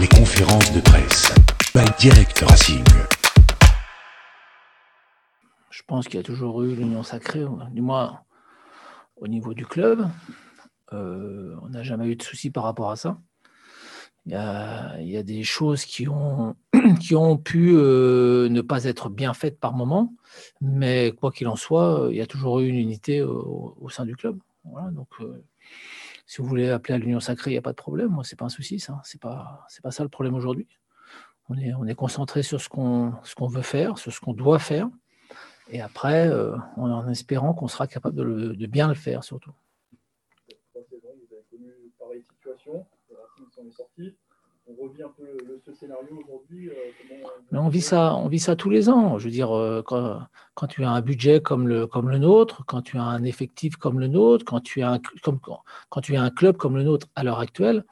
Les conférences de presse. By Direct Racing. Je pense qu'il y a toujours eu l'union sacrée, du moins au niveau du club. Euh, on n'a jamais eu de soucis par rapport à ça. Il y a, des choses qui ont, pu euh, ne pas être bien faites par moment, mais quoi qu'il en soit, il y a toujours eu une unité au, sein du club. donc, euh, si vous voulez appeler à l'union sacrée, il n'y a pas de problème. Moi, c'est pas un souci, ça. C'est pas, pas ça le problème aujourd'hui. On est, on est concentré sur ce qu'on, veut faire, sur ce qu'on doit faire, et après, euh, en espérant qu'on sera capable de, bien le faire, surtout. Vous avez connu pareille situation. On un peu ce scénario aujourd'hui. Euh, on vit ça, on vit ça tous les ans. Je veux dire, euh, quand, tu as un budget comme le, comme le nôtre, quand tu as un effectif comme le nôtre, quand tu as un, quand tu as un club comme le nôtre à l'heure actuelle,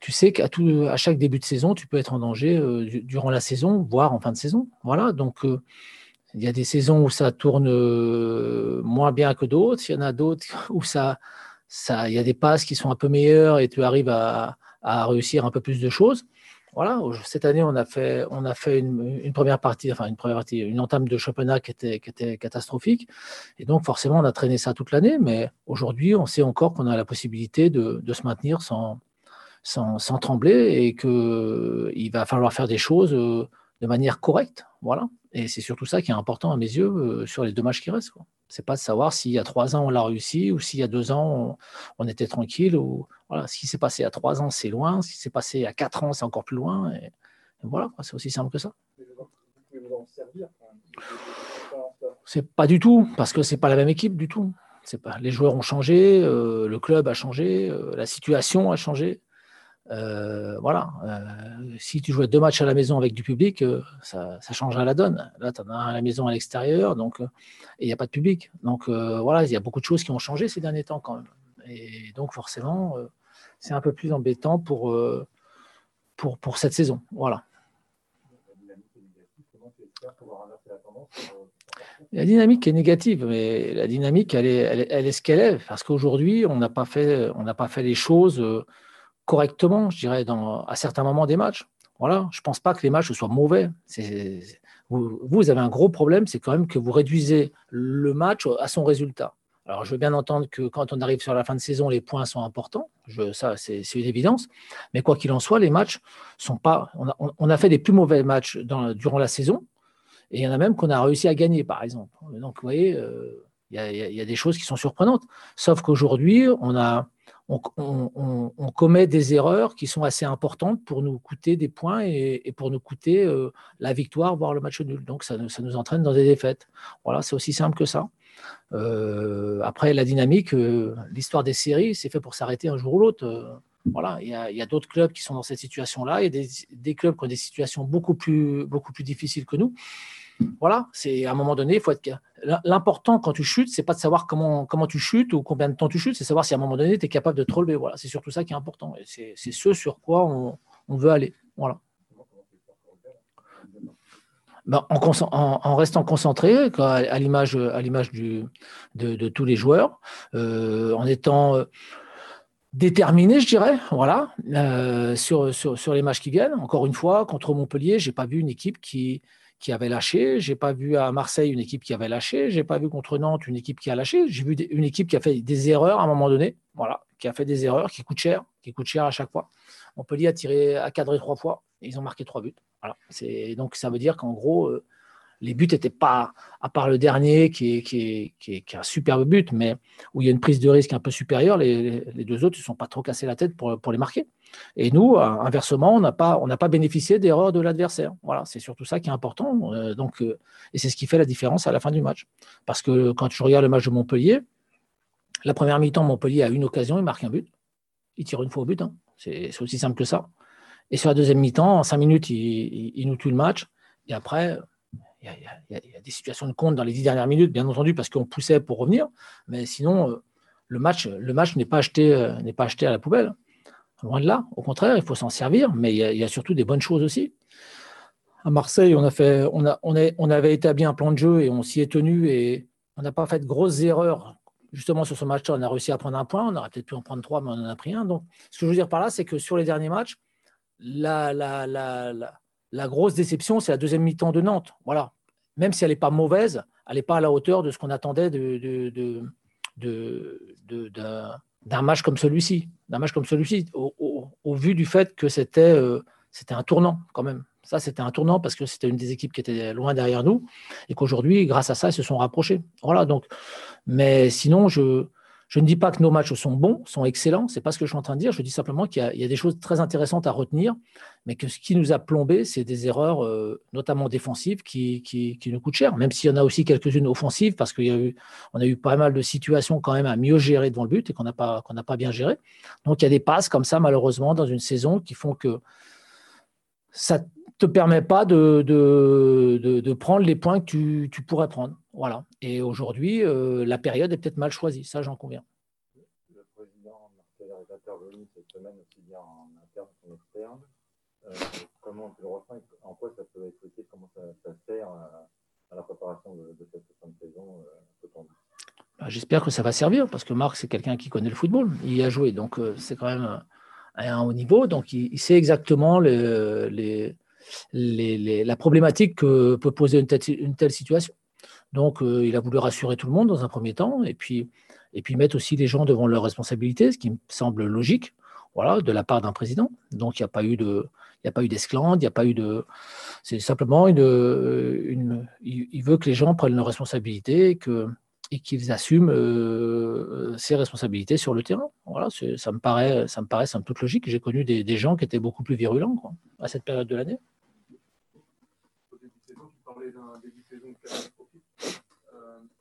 tu sais qu'à à chaque début de saison, tu peux être en danger euh, durant la saison, voire en fin de saison. Voilà. Donc il y a des saisons où ça tourne moins bien que d'autres. Il y en a d'autres où ça, ça, il y a des passes qui sont un peu meilleures et tu arrives à, à réussir un peu plus de choses. Voilà, cette année, on a fait, on a fait une, première partie, enfin une première partie, une entame de championnat qui était, catastrophique. Et donc, forcément, on a traîné ça toute l'année. Mais aujourd'hui, on sait encore qu'on a la possibilité de, se maintenir sans, trembler et qu'il va falloir faire des choses euh, de manière correcte. Voilà. Et c'est surtout ça qui est important à mes yeux euh, sur les matchs qui restent. C'est pas de savoir s'il y a trois ans on l'a réussi ou s'il y a deux ans on, était tranquille. Ou voilà, ce qui s'est passé à trois ans c'est loin, ce qui s'est passé à quatre ans c'est encore plus loin. Et, voilà, c'est aussi simple que ça. C'est pas du tout parce que c'est pas la même équipe du tout. C'est pas les joueurs ont changé, euh, le club a changé, euh, la situation a changé. Euh, voilà, euh, si tu jouais deux matchs à la maison avec du public, euh, ça, ça la donne. Là, tu en as un à la maison à l'extérieur, donc il n'y a pas de public. Donc voilà, il y a beaucoup de choses qui ont changé ces derniers temps quand même. Et donc forcément, c'est un peu plus embêtant pour, pour, pour cette saison. Voilà. La dynamique est négative, mais la dynamique, elle est, elle est, ce qu'elle est. Parce qu'aujourd'hui, on n'a pas, on pas fait les choses correctement, je dirais, dans, à certains moments des matchs. Voilà, je ne pense pas que les matchs soient mauvais. vous, vous, avez un gros problème, c'est quand même que vous réduisez le match à son résultat. Alors, je veux bien entendre que quand on arrive sur la fin de saison, les points sont importants. Je, ça, c'est une évidence. Mais quoi qu'il en soit, les matchs sont pas. On a, fait des plus mauvais matchs durant la saison. Et il y en a même qu'on a réussi à gagner, par exemple. Donc, vous voyez, euh, il y, a des choses qui sont surprenantes. Sauf qu'aujourd'hui, on a, on, commet des erreurs qui sont assez importantes pour nous coûter des points et, pour nous coûter euh, la victoire, voire le match nul. Donc ça, nous entraîne dans des défaites. Voilà, c'est aussi simple que ça. Euh, après, la dynamique, euh, l'histoire des séries, c'est fait pour s'arrêter un jour ou l'autre. voilà, il y a, d'autres clubs qui sont dans cette situation-là. Il y a des, clubs qui ont des situations beaucoup plus, beaucoup plus difficiles que nous. Voilà, c'est à un moment donné, il faut être. L'important quand tu chutes, c'est pas de savoir comment, comment tu chutes ou combien de temps tu chutes, c'est savoir si à un moment donné, tu es capable de te relever. Voilà, c'est surtout ça qui est important. Et c'est ce sur quoi on, veut aller. Voilà. Ben, en, restant concentré, à, l'image de, de, tous les joueurs, euh, en étant euh, déterminé, je dirais, voilà, euh, sur, sur, sur, les matchs qui viennent. Encore une fois, contre Montpellier, j'ai pas vu une équipe qui, qui avait lâché. J'ai pas vu à Marseille une équipe qui avait lâché. J'ai pas vu contre Nantes une équipe qui a lâché. J'ai vu une équipe qui a fait des erreurs à un moment donné. Voilà, qui a fait des erreurs qui coûtent cher, qui coûtent cher à chaque fois. Montpellier a tiré, a cadré trois fois. Et ils ont marqué trois buts. Voilà. C'est donc ça veut dire qu'en gros. Euh, les buts n'étaient pas, à part le dernier qui est, qui, est, un superbe but, mais où il y a une prise de risque un peu supérieure, les, deux autres ne se sont pas trop cassés la tête pour, pour les marquer. Et nous, euh, inversement, on n'a pas, pas bénéficié d'erreurs de l'adversaire. Voilà, c'est surtout ça qui est important. Euh, donc, euh, et c'est ce qui fait la différence à la fin du match. Parce que quand je regarde le match de Montpellier, la première mi-temps, Montpellier a une occasion, il marque un but. Il tire une fois au but. Hein. C'est aussi simple que ça. Et sur la deuxième mi-temps, en cinq minutes, il, nous tue le match. Et après, il y, a, des situations de compte dans les dix dernières minutes, bien entendu, parce qu'on poussait pour revenir. Mais sinon, le match, le match n'est pas acheté, n'est pas acheté à la poubelle. Loin de là, au contraire, il faut s'en servir, mais il y, a, surtout des bonnes choses aussi. À Marseille, on, a fait, on, a, on, on avait établi un plan de jeu et on s'y est tenu et on n'a pas fait de grosses erreurs. Justement, sur ce match-là, on a réussi à prendre un point. On aurait peut-être pu en prendre trois, mais on en a pris un. Donc, ce que je veux dire par là, c'est que sur les derniers matchs, la, la, la, la, grosse déception, c'est la deuxième mi-temps de Nantes. Voilà. Même si elle n'est pas mauvaise, elle n'est pas à la hauteur de ce qu'on attendait d'un match comme celui-ci. D'un match comme celui-ci, au, vu du fait que c'était, c'était un tournant quand même. Ça, c'était un tournant parce que c'était une des équipes qui était loin derrière nous et qu'aujourd'hui, grâce à ça, ils se sont rapprochés. Voilà, donc, mais sinon, je, je ne dis pas que nos matchs sont bons, sont excellents, c'est pas ce que je suis en train de dire. Je dis simplement qu'il y, a des choses très intéressantes à retenir, mais que ce qui nous a plombé, c'est des erreurs, euh, notamment défensives, qui, nous coûtent cher. Même s'il y en a aussi quelques-unes offensives, parce qu'on a, eu, pas mal de situations quand même à mieux gérer devant le but et qu'on n'a pas, qu'on pas bien géré. Donc il y a des passes comme ça, malheureusement, dans une saison qui font que ça te permet pas de, prendre les points que tu, pourrais prendre. Voilà. Et aujourd'hui, euh, la période est peut-être mal choisie, ça j'en conviens. Le président Marcel est intervenu cette semaine aussi bien en interne qu'en externe. Euh, comment tu le ressens En quoi ça peut être utile Comment ça, ça sert à, à, la préparation de, de cette fin de saison euh, bah, J'espère que ça va servir parce que Marc, c'est quelqu'un qui connaît le football. Il y a joué, donc c'est quand même à un haut niveau. Donc il, il sait exactement les, les la problématique que peut poser une telle, situation. Donc, euh, il a voulu rassurer tout le monde dans un premier temps, et puis, et puis mettre aussi les gens devant leurs responsabilités, ce qui me semble logique, voilà, de la part d'un président. Donc, il n'y a pas eu de, il n'y a pas eu d'esclandre, il n'y a pas eu de, c'est simplement une, une, il veut que les gens prennent leurs responsabilités, et qu'ils assument euh, ces responsabilités sur le terrain. Voilà, ça me paraît, ça me paraît toute logique. J'ai connu des, gens qui étaient beaucoup plus virulents à cette période de l'année d'un début de saison catastrophique. Euh,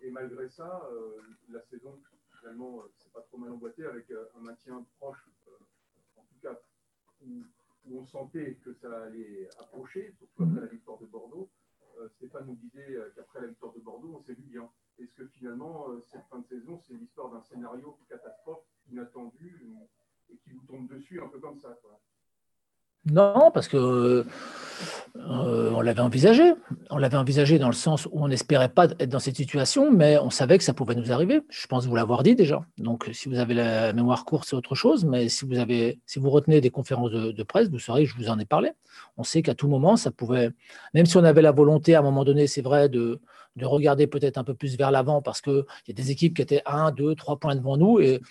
et malgré ça, euh, la saison, finalement, c'est euh, pas trop mal emboîté avec un maintien proche, en tout cas, où, on sentait que ça allait approcher, surtout après la victoire de Bordeaux. Stéphane nous disait qu'après la victoire de Bordeaux, on s'est vu bien. Est-ce que finalement, cette fin de saison, c'est l'histoire d'un scénario catastrophe inattendu et qui vous tombe dessus un peu comme ça quoi? Non, parce que euh, on l'avait envisagé. On l'avait envisagé dans le sens où on n'espérait pas être dans cette situation, mais on savait que ça pouvait nous arriver. Je pense vous l'avoir dit déjà. Donc, si vous avez la mémoire courte, c'est autre chose. Mais si vous avez, si vous retenez des conférences de, presse, vous saurez que je vous en ai parlé. On sait qu'à tout moment, ça pouvait, même si on avait la volonté à un moment donné, c'est vrai, de, de regarder peut-être un peu plus vers l'avant, parce qu'il y a des équipes qui étaient 1, 2, 3 points devant nous et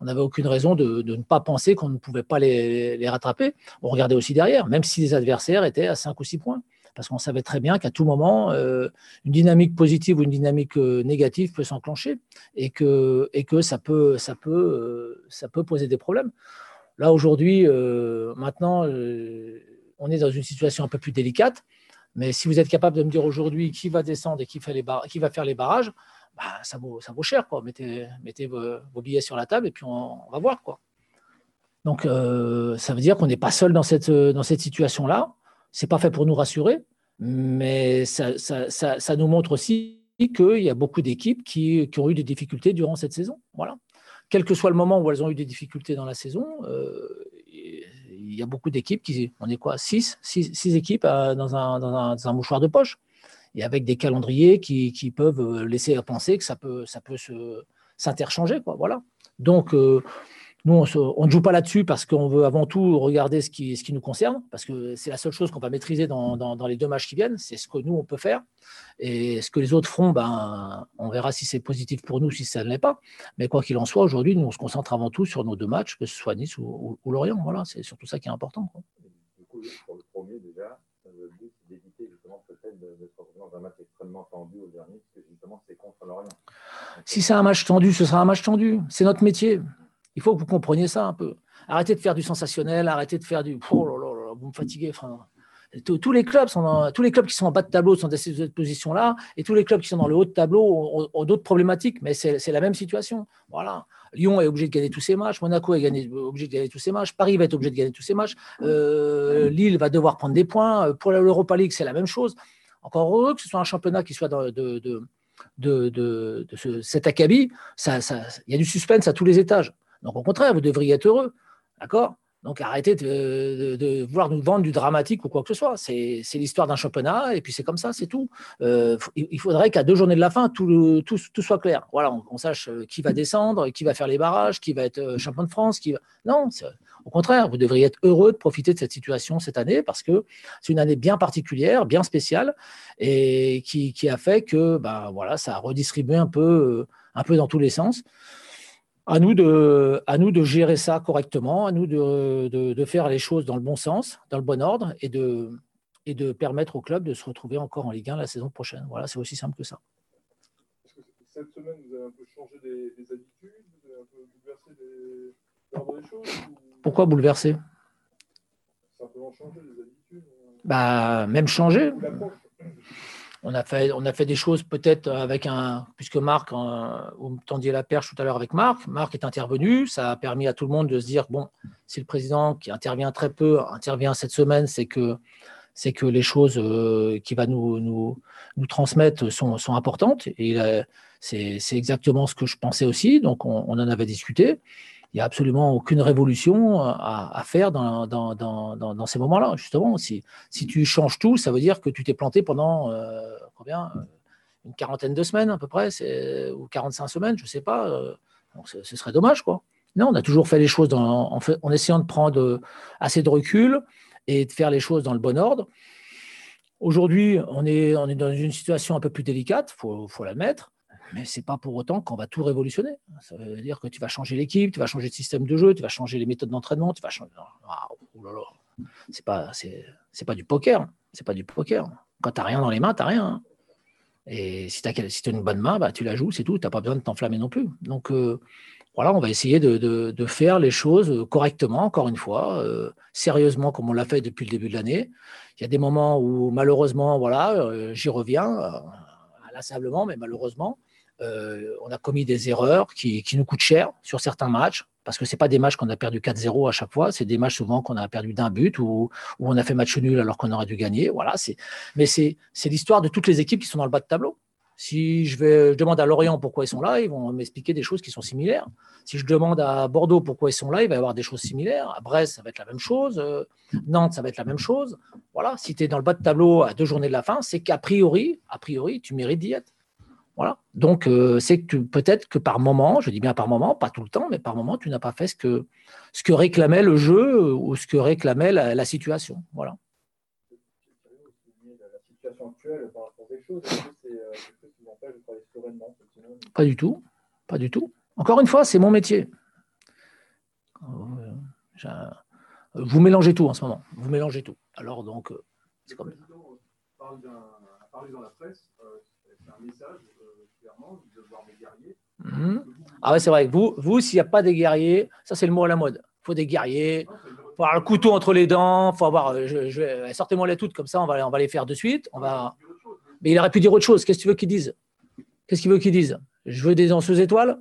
on n'avait aucune raison de, ne pas penser qu'on ne pouvait pas les, rattraper. On regardait aussi derrière, même si les adversaires étaient à 5 ou 6 points. Parce qu'on savait très bien qu'à tout moment, euh, une dynamique positive ou une dynamique euh, négative peut s'enclencher et que, et que ça, peut, ça, peut, euh, ça peut poser des problèmes. Là, aujourd'hui, maintenant, on est dans une situation un peu plus délicate. Mais si vous êtes capable de me dire aujourd'hui qui va descendre et qui, va faire les barrages, bah, ça, vaut, ça vaut cher. Quoi. Mettez, mettez vos, billets sur la table et puis on, va voir. Quoi. Donc, euh, ça veut dire qu'on n'est pas seul dans cette, dans cette situation-là. Ce n'est pas fait pour nous rassurer, mais ça, ça, ça, nous montre aussi qu'il y a beaucoup d'équipes qui, qui, ont eu des difficultés durant cette saison. Voilà. Quel que soit le moment où elles ont eu des difficultés dans la saison, euh, il y a beaucoup d'équipes qui. On est quoi Six, six, équipes euh, dans, un, mouchoir de poche et avec des calendriers qui, peuvent euh, laisser penser que ça peut, ça peut s'interchanger. Voilà. Donc, euh, nous, on, ne joue pas là-dessus parce qu'on veut avant tout regarder ce qui, ce qui nous concerne, parce que c'est la seule chose qu'on va maîtriser dans, dans, dans, les deux matchs qui viennent, c'est ce que nous, on peut faire. Et ce que les autres feront, ben, on verra si c'est positif pour nous, si ça ne l'est pas. Mais quoi qu'il en soit, aujourd'hui, nous, on se concentre avant tout sur nos deux matchs, que ce soit Nice ou, ou, Lorient. Voilà, c'est surtout ça qui est important. Quoi. Du coup, pour le premier, déjà, le but, c'est d'éviter justement peut-être de, de, se retrouver dans un match extrêmement tendu au dernier, parce que justement, c'est contre l'Orient. Si c'est un match tendu, ce sera un match tendu. C'est notre métier. Il faut que vous compreniez ça un peu. Arrêtez de faire du sensationnel, arrêtez de faire du. Oh vous me fatiguez. Enfin, tous les clubs sont tous les clubs qui sont en bas de tableau sont dans cette position là et tous les clubs qui sont dans le haut de tableau ont, d'autres problématiques mais c'est la même situation voilà Lyon est obligé de gagner tous ses matchs Monaco est gagné, obligé de gagner tous ses matchs Paris va être obligé de gagner tous ses matchs euh, Lille va devoir prendre des points pour l'Europa League c'est la même chose encore heureux que ce soit un championnat qui soit de, de, de, de, de ce, cet acabit il y a du suspense à tous les étages donc au contraire vous devriez être heureux d'accord? Donc arrêtez de, vouloir nous vendre du dramatique ou quoi que ce soit. C'est l'histoire d'un championnat et puis c'est comme ça, c'est tout. Euh, il faudrait qu'à deux journées de la fin, tout, tout, tout soit clair. Voilà, on, sache euh, qui va descendre, qui va faire les barrages, qui va être euh, champion de France. Qui. Non, Au contraire, vous devriez être heureux de profiter de cette situation cette année parce que c'est une année bien particulière, bien spéciale et qui, a fait que bah, voilà, ça a redistribué un peu, un peu dans tous les sens. À nous, de, à nous de gérer ça correctement, à nous de, de, faire les choses dans le bon sens, dans le bon ordre et de, et de permettre au club de se retrouver encore en Ligue 1 la saison prochaine. Voilà, c'est aussi simple que ça. Cette semaine, vous avez un peu changé des, habitudes, vous avez un peu bouleversé des, des choses Pourquoi bouleverser Simplement changer des habitudes euh, bah, Même changer. On a, fait, on a fait des choses peut-être avec un. Puisque Marc, vous me tendiez la perche tout à l'heure avec Marc, Marc est intervenu. Ça a permis à tout le monde de se dire bon, si le président qui intervient très peu intervient cette semaine, c'est que c'est que les choses euh, qu'il va nous, nous, transmettre sont, sont, importantes. Et c'est exactement ce que je pensais aussi. Donc, on, en avait discuté. Il n'y a absolument aucune révolution à, faire dans, ces moments-là, justement. Si, tu changes tout, ça veut dire que tu t'es planté pendant euh, combien euh, Une quarantaine de semaines à peu près, ou 45 semaines, je ne sais pas. Donc, ce serait dommage, quoi. Non, on a toujours fait les choses en, essayant de prendre assez de recul, et de faire les choses dans le bon ordre. Aujourd'hui, on est, dans une situation un peu plus délicate, il faut l'admettre, mais ce n'est pas pour autant qu'on va tout révolutionner. Ça veut dire que tu vas changer l'équipe, tu vas changer le système de jeu, tu vas changer les méthodes d'entraînement, tu vas changer. Ah, oh. C'est pas, c'est, pas du poker. C'est pas du poker. Quand tu n'as rien dans les mains, tu n'as rien. Et si tu as, si as, une bonne main, bah, tu la joues, c'est tout. Tu n'as pas besoin de t'enflammer non plus. Donc, euh, voilà, on va essayer de, faire les choses correctement, encore une fois, euh, sérieusement, comme on l'a fait depuis le début de l'année. Il y a des moments où, malheureusement, voilà, euh, j'y reviens, euh, inlassablement, mais malheureusement, on a commis des erreurs qui, nous coûtent cher sur certains matchs, parce que ce pas des matchs qu'on a perdu 4-0 à chaque fois, c'est des matchs souvent qu'on a perdu d'un but ou, on a fait match nul alors qu'on aurait dû gagner. Voilà, mais c'est l'histoire de toutes les équipes qui sont dans le bas de tableau. Si je, vais, demande à Lorient pourquoi ils sont là, ils vont m'expliquer des choses qui sont similaires. Si je demande à Bordeaux pourquoi ils sont là, il va y avoir des choses similaires. À Brest, ça va être la même chose. Euh, Nantes, ça va être la même chose. Voilà, si tu es dans le bas de tableau à deux journées de la fin, c'est qu'a priori, a priori, tu mérites d'y être. Voilà. Donc, euh, c'est que peut-être que par moment, je dis bien par moment, pas tout le temps, mais par moment, tu n'as pas fait ce que, ce que réclamait le jeu ou ce que réclamait la, situation. Voilà. Pas du tout. Pas du tout. Encore une fois, c'est mon métier. Euh, vous mélangez tout en ce moment. Vous mélangez tout. Alors donc, euh, c'est comme parle parlé dans la presse, euh, c'est un message clairement de voir des guerriers. Mhm. Ah ouais, c'est vrai. Vous, vous s'il n'y a pas des guerriers, ça c'est le mot à la mode. Il faut des guerriers. Il faut avoir le couteau entre les dents. Faut avoir. sortez-moi les toutes comme ça. On va, on va les faire de suite. On va. Mais il aurait pu dire autre chose. Qu'est-ce que tu veux qu'il dise Qu'est-ce qu'il veut qu'ils disent? Je veux des danseuses étoiles?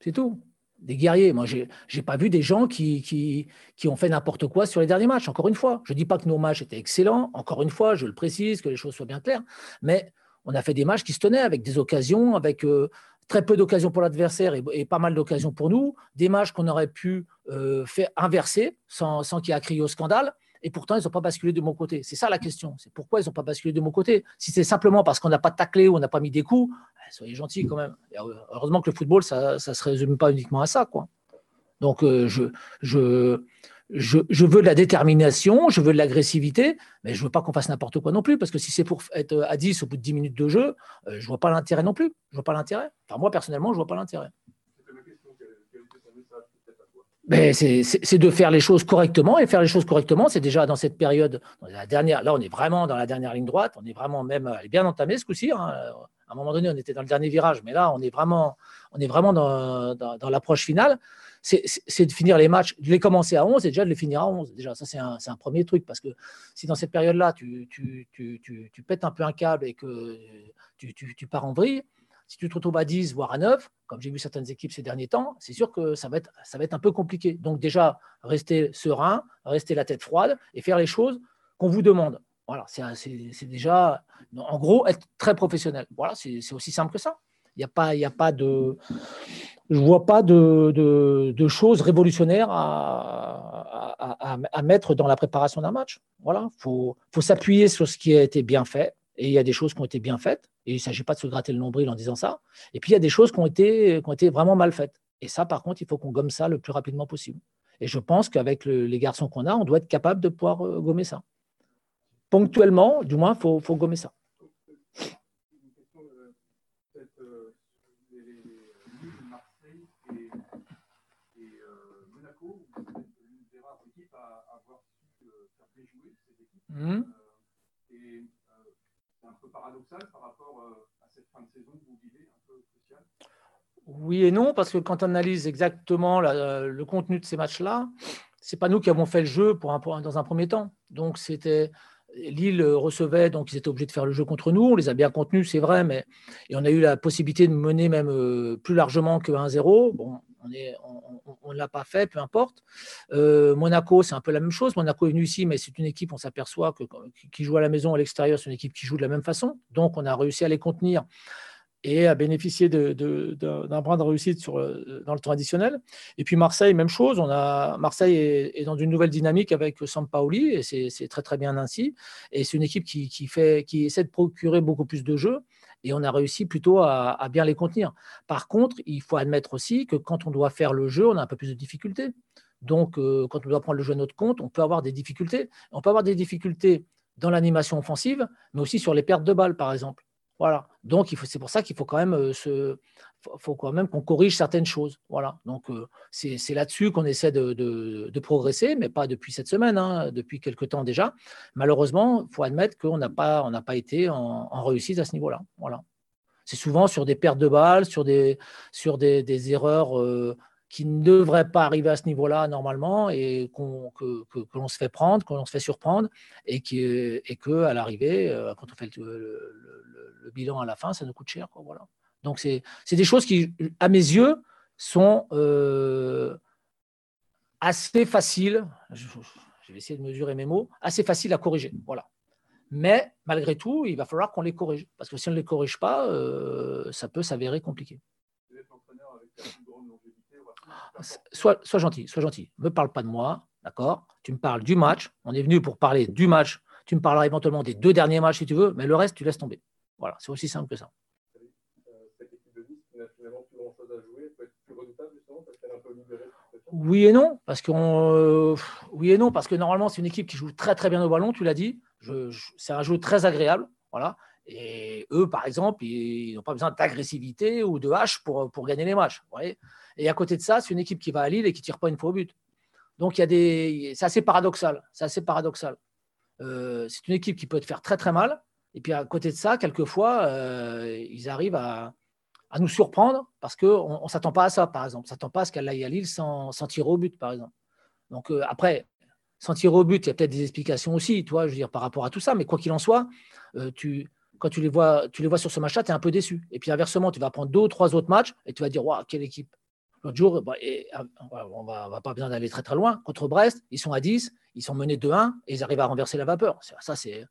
C'est tout. Des guerriers. Moi, je n'ai pas vu des gens qui, ont fait n'importe quoi sur les derniers matchs. Encore une fois, je ne dis pas que nos matchs étaient excellents. Encore une fois, je le précise, que les choses soient bien claires. Mais on a fait des matchs qui se tenaient avec des occasions, avec euh, très peu d'occasions pour l'adversaire et, pas mal d'occasions pour nous. Des matchs qu'on aurait pu euh, faire inverser sans, sans qu'il y ait à crier au scandale et pourtant ils n'ont pas basculé de mon côté. C'est ça la question. C'est pourquoi ils n'ont pas basculé de mon côté. Si c'est simplement parce qu'on n'a pas taclé ou on n'a pas mis des coups, eh, soyez gentils quand même. heureusement que le football, ça ne se résume pas uniquement à ça. Quoi. Donc euh, je, je, je, veux de la détermination, je veux de l'agressivité, mais je ne veux pas qu'on fasse n'importe quoi non plus, parce que si c'est pour être à 10 au bout de 10 minutes de jeu, je ne vois pas l'intérêt non plus. Je vois pas l'intérêt. Enfin, moi, personnellement, je ne vois pas l'intérêt c'est de faire les choses correctement. Et faire les choses correctement, c'est déjà dans cette période, la dernière, là, on est vraiment dans la dernière ligne droite. On est vraiment même bien entamé ce coup-ci. Hein. À un moment donné, on était dans le dernier virage, mais là, on est vraiment, on est vraiment dans, dans, l'approche finale. C'est de finir les matchs, de les commencer à 11 et déjà de les finir à 11. Déjà, ça, c'est un, premier truc parce que si dans cette période-là, tu, tu, pètes un peu un câble et que tu, pars en vrille, si tu te retrouves à 10, voire à 9, comme j'ai vu certaines équipes ces derniers temps, c'est sûr que ça va, être, un peu compliqué. Donc déjà, rester serein, rester la tête froide et faire les choses qu'on vous demande. Voilà, c'est déjà, en gros, être très professionnel. Voilà, c'est aussi simple que ça. Il n'y a, pas, a pas de... Je ne vois pas de, choses révolutionnaires à, mettre dans la préparation d'un match. Voilà, il faut s'appuyer sur ce qui a été bien fait et il y a des choses qui ont été bien faites, et il ne s'agit pas de se gratter le nombril en disant ça. Et puis il y a des choses qui ont été, qui ont été vraiment mal faites. Et ça, par contre, il faut qu'on gomme ça le plus rapidement possible. Et je pense qu'avec les garçons qu'on a, on doit être capable de pouvoir euh, gommer ça. Ponctuellement, du moins, il faut, faut, gommer ça. Mmh. et c'est un peu paradoxal par rapport à cette fin de saison que vous vivez, un peu cruciale. Oui et non, parce que quand on analyse exactement la, le contenu de ces matchs-là, c'est pas nous qui avons fait le jeu dans un premier temps. Donc c'était Lille recevait, donc ils étaient obligés de faire le jeu contre nous. On les a bien contenus, c'est vrai, mais et on a eu la possibilité de mener même euh, plus largement que 1-0. Bon, on ne l'a pas fait, peu importe. Euh, Monaco, c'est un peu la même chose. Monaco est venu ici, mais c'est une équipe, on s'aperçoit que qui joue à la maison, à l'extérieur, c'est une équipe qui joue de la même façon. Donc on a réussi à les contenir et à bénéficier d'un de, de, brin de réussite sur, dans le temps additionnel. Et puis Marseille, même chose. Marseille est, dans une nouvelle dynamique avec Sampaoli, et c'est très très bien ainsi. Et c'est une équipe qui, qui essaie de procurer beaucoup plus de jeux, et on a réussi plutôt à, bien les contenir. Par contre, il faut admettre aussi que quand on doit faire le jeu, on a un peu plus de difficultés. Donc, euh, quand on doit prendre le jeu à notre compte, on peut avoir des difficultés. On peut avoir des difficultés dans l'animation offensive, mais aussi sur les pertes de balles, par exemple. Voilà. Donc, c'est pour ça qu'il faut quand même euh, faut quand même qu'on corrige certaines choses. Voilà. Donc, euh, c'est là-dessus qu'on essaie de, progresser, mais pas depuis cette semaine, hein, depuis quelques temps déjà. Malheureusement, il faut admettre qu'on n'a pas, pas été en, réussite à ce niveau-là. Voilà. C'est souvent sur des pertes de balles, sur des erreurs euh, qui ne devraient pas arriver à ce niveau-là normalement et que, que, que l'on se fait prendre, qu'on se fait surprendre et, qui, et que l'arrivée, euh, quand on fait le, bilan à la fin, ça nous coûte cher. Quoi, voilà. Donc, c'est, c'est des choses qui, à mes yeux, sont euh, assez faciles. Je, je, vais essayer de mesurer mes mots, assez faciles à corriger. Voilà. Mais malgré tout, il va falloir qu'on les corrige. Parce que si on ne les corrige pas, euh, ça peut s'avérer compliqué. Sois, gentil, sois gentil. Ne me parle pas de moi, d'accord? Tu me parles du match. On est venu pour parler du match. Tu me parleras éventuellement des deux derniers matchs si tu veux, mais le reste, tu laisses tomber. Voilà, c'est aussi simple que ça. Oui et non, parce que euh, oui et non, parce que normalement c'est une équipe qui joue très très bien au ballon. Tu l'as dit, c'est un jeu très agréable, voilà. Et eux, par exemple, ils n'ont pas besoin d'agressivité ou de hache pour, pour gagner les matchs. Et à côté de ça, c'est une équipe qui va à Lille et qui ne tire pas une fois au but. Donc, il y a des... c'est assez paradoxal. C'est assez paradoxal. Euh, c'est une équipe qui peut te faire très, très mal. Et puis, à côté de ça, quelquefois, euh, ils arrivent à, à, nous surprendre parce qu'on ne s'attend pas à ça, par exemple. On ne s'attend pas à ce qu'elle aille à Lille sans, sans tirer au but, par exemple. Donc, euh, après, sans tirer au but, il y a peut-être des explications aussi, toi, je veux dire, par rapport à tout ça. Mais quoi qu'il en soit, euh, tu, quand tu les vois, tu les vois sur ce match-là, tu es un peu déçu. Et puis inversement, tu vas prendre deux ou trois autres matchs et tu vas dire, waouh, quelle équipe. L'autre jour, bah, ah, on va, va pas besoin d'aller très très loin. Contre Brest, ils sont à 10, ils sont menés 2-1 et ils arrivent à renverser la vapeur. Ça, c'est,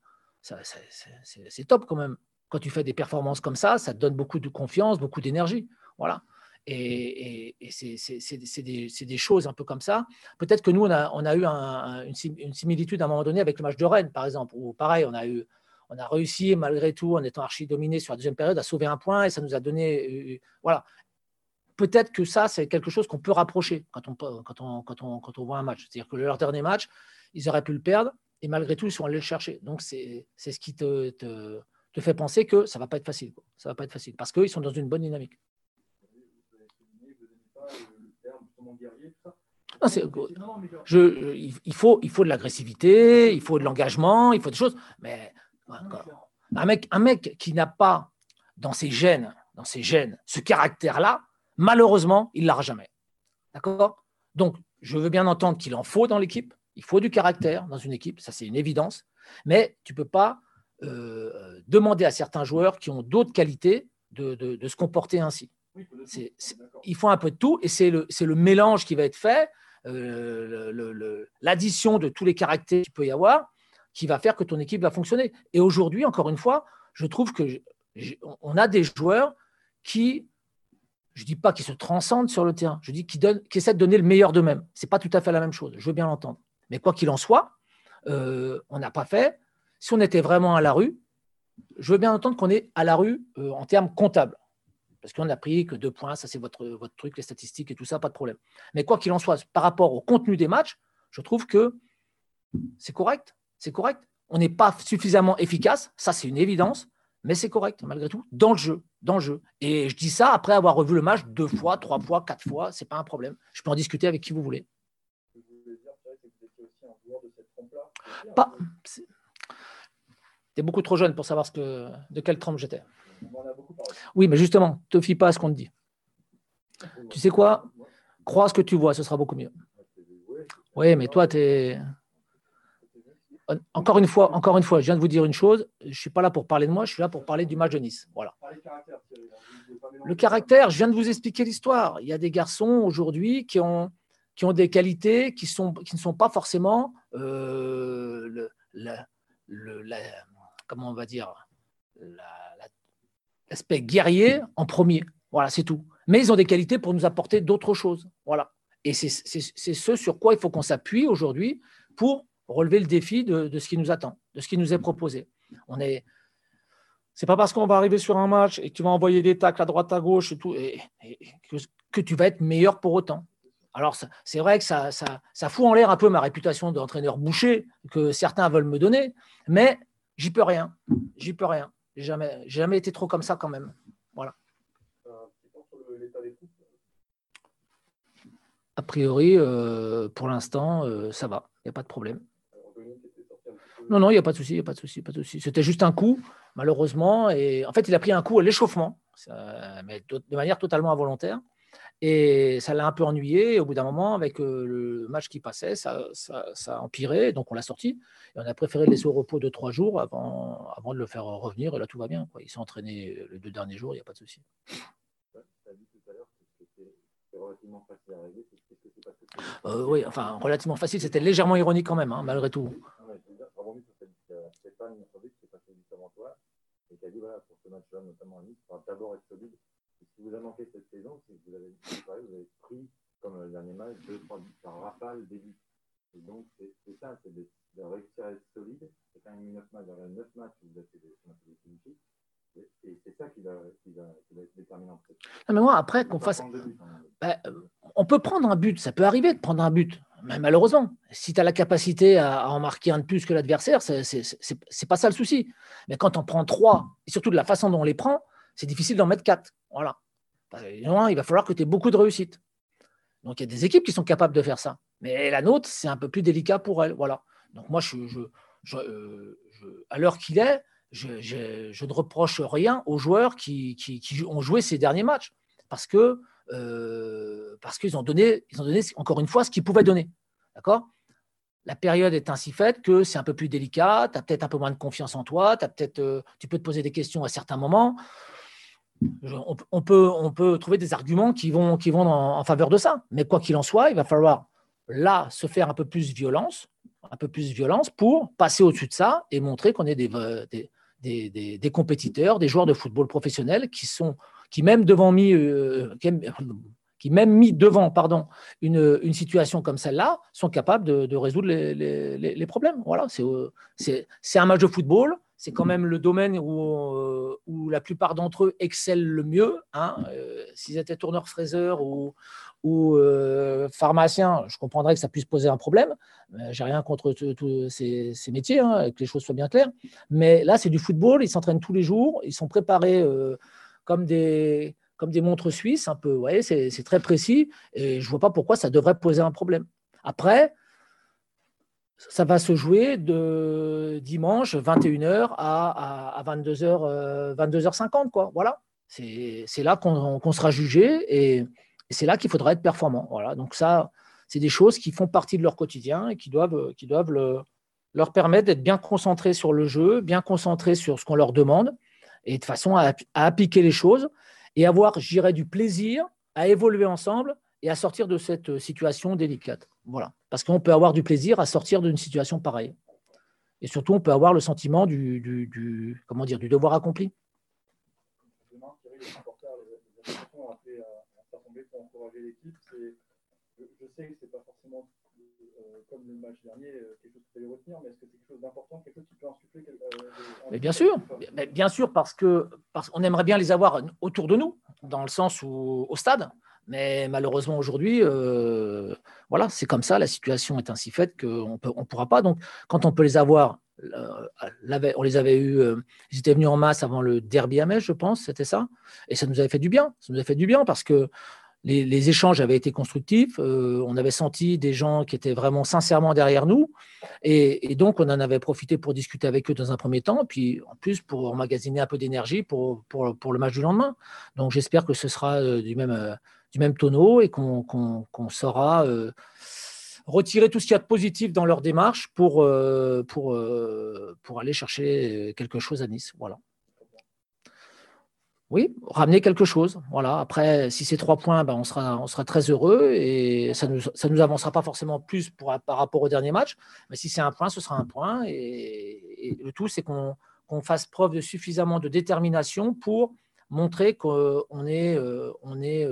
top quand même. Quand tu fais des performances comme ça, ça te donne beaucoup de confiance, beaucoup d'énergie. Voilà. Et, c'est, des, choses un peu comme ça. Peut-être que nous, on a, eu un, une, une, similitude à un moment donné avec le match de Rennes, par exemple, où pareil, on a, eu, on a réussi, malgré tout, en étant archi dominé sur la deuxième période, à sauver un point et ça nous a donné. Euh, voilà peut-être que ça, c'est quelque chose qu'on peut rapprocher quand on, quand, on, quand, on, quand on voit un match. C'est-à-dire que leur dernier match, ils auraient pu le perdre et malgré tout, ils sont allés le chercher. Donc, c'est ce qui te, te, te, fait penser que ça ne va pas être facile. Quoi. Ça va pas être facile parce qu'ils sont dans une bonne dynamique. Non, je, il, faut, il faut de l'agressivité, il faut de l'engagement, il faut des choses. Mais un mec, un mec qui n'a pas dans ses gènes, dans ses gènes, ce caractère-là, Malheureusement, il ne l'aura jamais. D'accord? Donc, je veux bien entendre qu'il en faut dans l'équipe. Il faut du caractère dans une équipe, ça c'est une évidence. Mais tu ne peux pas euh, demander à certains joueurs qui ont d'autres qualités de, de, de, se comporter ainsi. Oui, il faut un peu de tout et c'est le, mélange qui va être fait, euh, l'addition de tous les caractères qu'il peut y avoir qui va faire que ton équipe va fonctionner. Et aujourd'hui, encore une fois, je trouve que on a des joueurs qui je ne dis pas qu'ils se transcendent sur le terrain, je dis qu'ils, essaient de donner le meilleur d'eux-mêmes. Ce n'est pas tout à fait la même chose, je veux bien l'entendre. Mais quoi qu'il en soit, euh, on n'a pas fait. Si on était vraiment à la rue, je veux bien entendre qu'on est à la rue euh, en termes comptables. parce qu'on a pris que deux points, ça c'est votre, votre truc, les statistiques et tout ça, pas de problème. Mais quoi qu'il en soit, par rapport au contenu des matchs, je trouve que c'est correct. C'est correct. On n'est pas suffisamment efficace, ça c'est une évidence, mais c'est correct malgré tout dans le jeu. Et je dis ça après avoir revu le match deux fois, trois fois, quatre fois, c'est pas un problème. Je peux en discuter avec qui vous voulez. Pas. Tu es beaucoup trop jeune pour savoir de quelle trempe j'étais. Oui, mais justement, te fie pas à ce qu'on te dit. Tu sais quoi? Crois ce que tu vois, ce sera beaucoup mieux. Oui, mais toi, tu es. Encore une fois, encore une fois, je viens de vous dire une chose. Je suis pas là pour parler de moi, je suis là pour parler du match de Nice. Voilà. Le caractère, je viens de vous expliquer l'histoire. Il y a des garçons aujourd'hui qui ont, qui ont des qualités qui, sont, qui ne sont pas forcément euh, le, le, comment on va dire l'aspect guerrier en premier. Voilà, c'est tout. Mais ils ont des qualités pour nous apporter d'autres choses. Voilà. Et c'est ce sur quoi il faut qu'on s'appuie aujourd'hui pour relever le défi de, ce qui nous attend, de ce qui nous est proposé. On est, c'est pas parce qu'on va arriver sur un match et que tu vas envoyer des tacles à droite, à gauche et tout, que, tu vas être meilleur pour autant. Alors, c'est vrai que ça, ça, fout en l'air un peu ma réputation d'entraîneur boucher que certains veulent me donner, mais j'y peux rien. J'y peux rien. J'ai jamais, jamais été trop comme ça quand même. Voilà. A priori, euh, pour l'instant, euh, ça va. Il n'y a pas de problème. Non, non, il n'y a pas de souci, il a pas de souci, pas de souci. C'était juste un coup, malheureusement. Et en fait, il a pris un coup à l'échauffement, mais de manière totalement involontaire. Et ça l'a un peu ennuyé. au bout d'un moment, avec euh, le match qui passait, ça, ça, a empiré. Donc on l'a sorti. Et on a préféré le laisser au repos de trois jours avant, avant de le faire revenir. Et là, tout va bien. Quoi. Il s'est entraîné les deux derniers jours, il n'y a pas de souci. Euh, oui, enfin, relativement facile. C'était légèrement ironique quand même, hein, malgré tout. Stéphane qui est passé juste avant toi et qui a dit voilà, pour ce match-là, notamment à Nice, il faudra d'abord être solide si vous avez manqué cette saison, c'est que vous avez, vous avez pris, comme le dernier match, deux, trois buts par rafale début. Et donc, c'est ça, c'est de, de, réussir à être solide. C'est quand même 9 matchs, dans les 9 matchs, vous avez fait des, des et, et c'est ça qui va, qui, va, qui va, être déterminant. Non, mais moi, après, qu'on fasse. Bah, on peut prendre un but, ça peut arriver de prendre un but. Malheureusement, si tu as la capacité à, en marquer un de plus que l'adversaire, c'est pas ça le souci. Mais quand on prend trois, et surtout de la façon dont on les prend, c'est difficile d'en mettre quatre. Voilà. Il va falloir que tu aies beaucoup de réussite. Donc il y a des équipes qui sont capables de faire ça. Mais la nôtre, c'est un peu plus délicat pour elles. Voilà. Donc moi, euh, à l'heure qu'il est, je, ne reproche rien aux joueurs qui, ont joué ces derniers matchs. Parce que euh, parce qu'ils ont donné, ils ont donné encore une fois ce qu'ils pouvaient donner. D'accord? La période est ainsi faite que c'est un peu plus délicat, tu as peut-être un peu moins de confiance en toi, peut-être, euh, tu peux te poser des questions à certains moments on, peut, on peut trouver des arguments qui vont, qui vont en, faveur de ça. Mais quoi qu'il en soit, il va falloir là se faire un peu plus violence, un peu plus violence pour passer au-dessus de ça et montrer qu'on est des, des, des, compétiteurs, des joueurs de football professionnels qui sont qui même devant mis, euh, qui, même mis devant pardon, une, une situation comme celle-là sont capables de, résoudre les, les, les, problèmes. Voilà, c'est un match de football c'est quand même le domaine où, euh, où la plupart d'entre eux excellent le mieux. Hein. Euh, s'ils étaient tourneurs-fraiseurs ou, ou euh, pharmaciens, je comprendrais que ça puisse poser un problème. J'ai rien contre tous ces, métiers, hein, que les choses soient bien claires. Mais là, c'est du football, ils s'entraînent tous les jours, ils sont préparés comme des comme des montres suisses, un peu. Vous voyez, c'est très précis et je ne vois pas pourquoi ça devrait poser un problème. Après, ça va se jouer de dimanche 21h à, à, 22h, 22h50. Quoi. Voilà. C'est là qu'on sera jugé et, c'est là qu'il faudra être performant. Voilà. Donc ça, c'est des choses qui font partie de leur quotidien et qui doivent, qui doivent leur permettre d'être bien concentrés sur le jeu, bien concentrés sur ce qu'on leur demande et de façon à, à appliquer les choses et avoir, j'irais, du plaisir à évoluer ensemble et à sortir de cette situation délicate. Voilà. Parce qu'on peut avoir du plaisir à sortir d'une situation pareille. Et surtout, on peut avoir le sentiment du, du, comment dire, du devoir accompli. Je sais que ce n'est pas forcément euh, comme le match dernier, euh, quelque chose qu'il fallait retenir, mais est-ce que c'est quelque chose d'important, quelque chose qui peut insuffler euh, Mais bien sûr, bien sûr, parce que parce qu'on aimerait bien les avoir autour de nous, dans le sens où au stade. Mais malheureusement, aujourd'hui, euh, voilà, c'est comme ça. La situation est ainsi faite qu'on ne pourra pas. Donc, quand on peut les avoir, euh, on les avait eus, euh, ils étaient venus en masse avant le derby à Metz, je pense, c'était ça. Et ça nous avait fait du bien. Ça nous a fait du bien parce que les, échanges avaient été constructifs. on avait senti des gens qui étaient vraiment sincèrement derrière nous. Et, donc, on en avait profité pour discuter avec eux dans un premier temps, puis en plus pour emmagasiner un peu d'énergie pour, pour, pour, le match du lendemain. Donc, j'espère que ce sera du même du même tonneau et qu'on saura euh, retirer tout ce qu'il y a de positif dans leur démarche pour, euh, pour, euh, pour aller chercher quelque chose à Nice. Voilà. Oui, ramener quelque chose. Voilà. Après, si c'est trois points, ben on, sera, on sera très heureux et ça ne nous, ça nous avancera pas forcément plus par rapport au dernier match. Mais si c'est un point, ce sera un point. Et, le tout, c'est qu'on fasse preuve de suffisamment de détermination pour montrer qu'on est, on est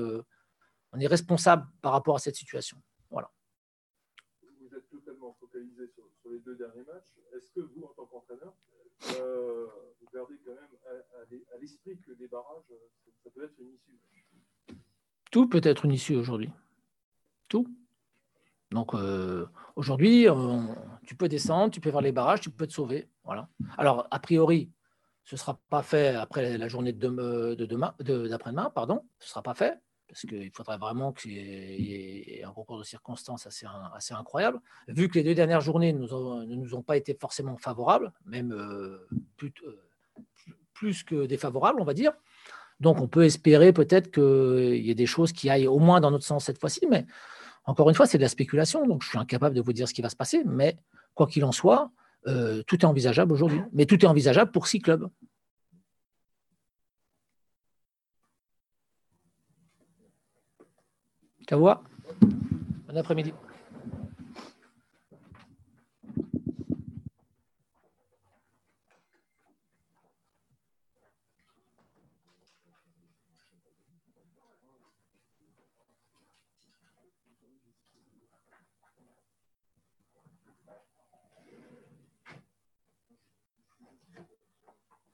on est responsable par rapport à cette situation. Voilà. Vous êtes totalement focalisé sur, les deux derniers matchs. Est-ce que vous, en tant qu'entraîneur, euh, quand même à, l'esprit que les barrages, ça peut être une issue Tout peut être une issue aujourd'hui. Tout. Donc euh, aujourd'hui, tu peux descendre, tu peux faire les barrages, tu peux te sauver. Voilà. Alors, a priori, ce ne sera pas fait après la journée de, demain, d'après-demain, pardon. Ce ne sera pas fait parce qu'il faudrait vraiment qu'il y ait un concours de circonstances assez, assez incroyable. Vu que les deux dernières journées ne nous ont pas été forcément favorables, même euh, plus, euh, plus, que défavorables, on va dire. Donc on peut espérer peut-être qu'il y ait des choses qui aillent au moins dans notre sens cette fois-ci, mais encore une fois, c'est de la spéculation, donc je suis incapable de vous dire ce qui va se passer, mais quoi qu'il en soit, euh, tout est envisageable aujourd'hui. Mais tout est envisageable pour six clubs. Bon après-midi.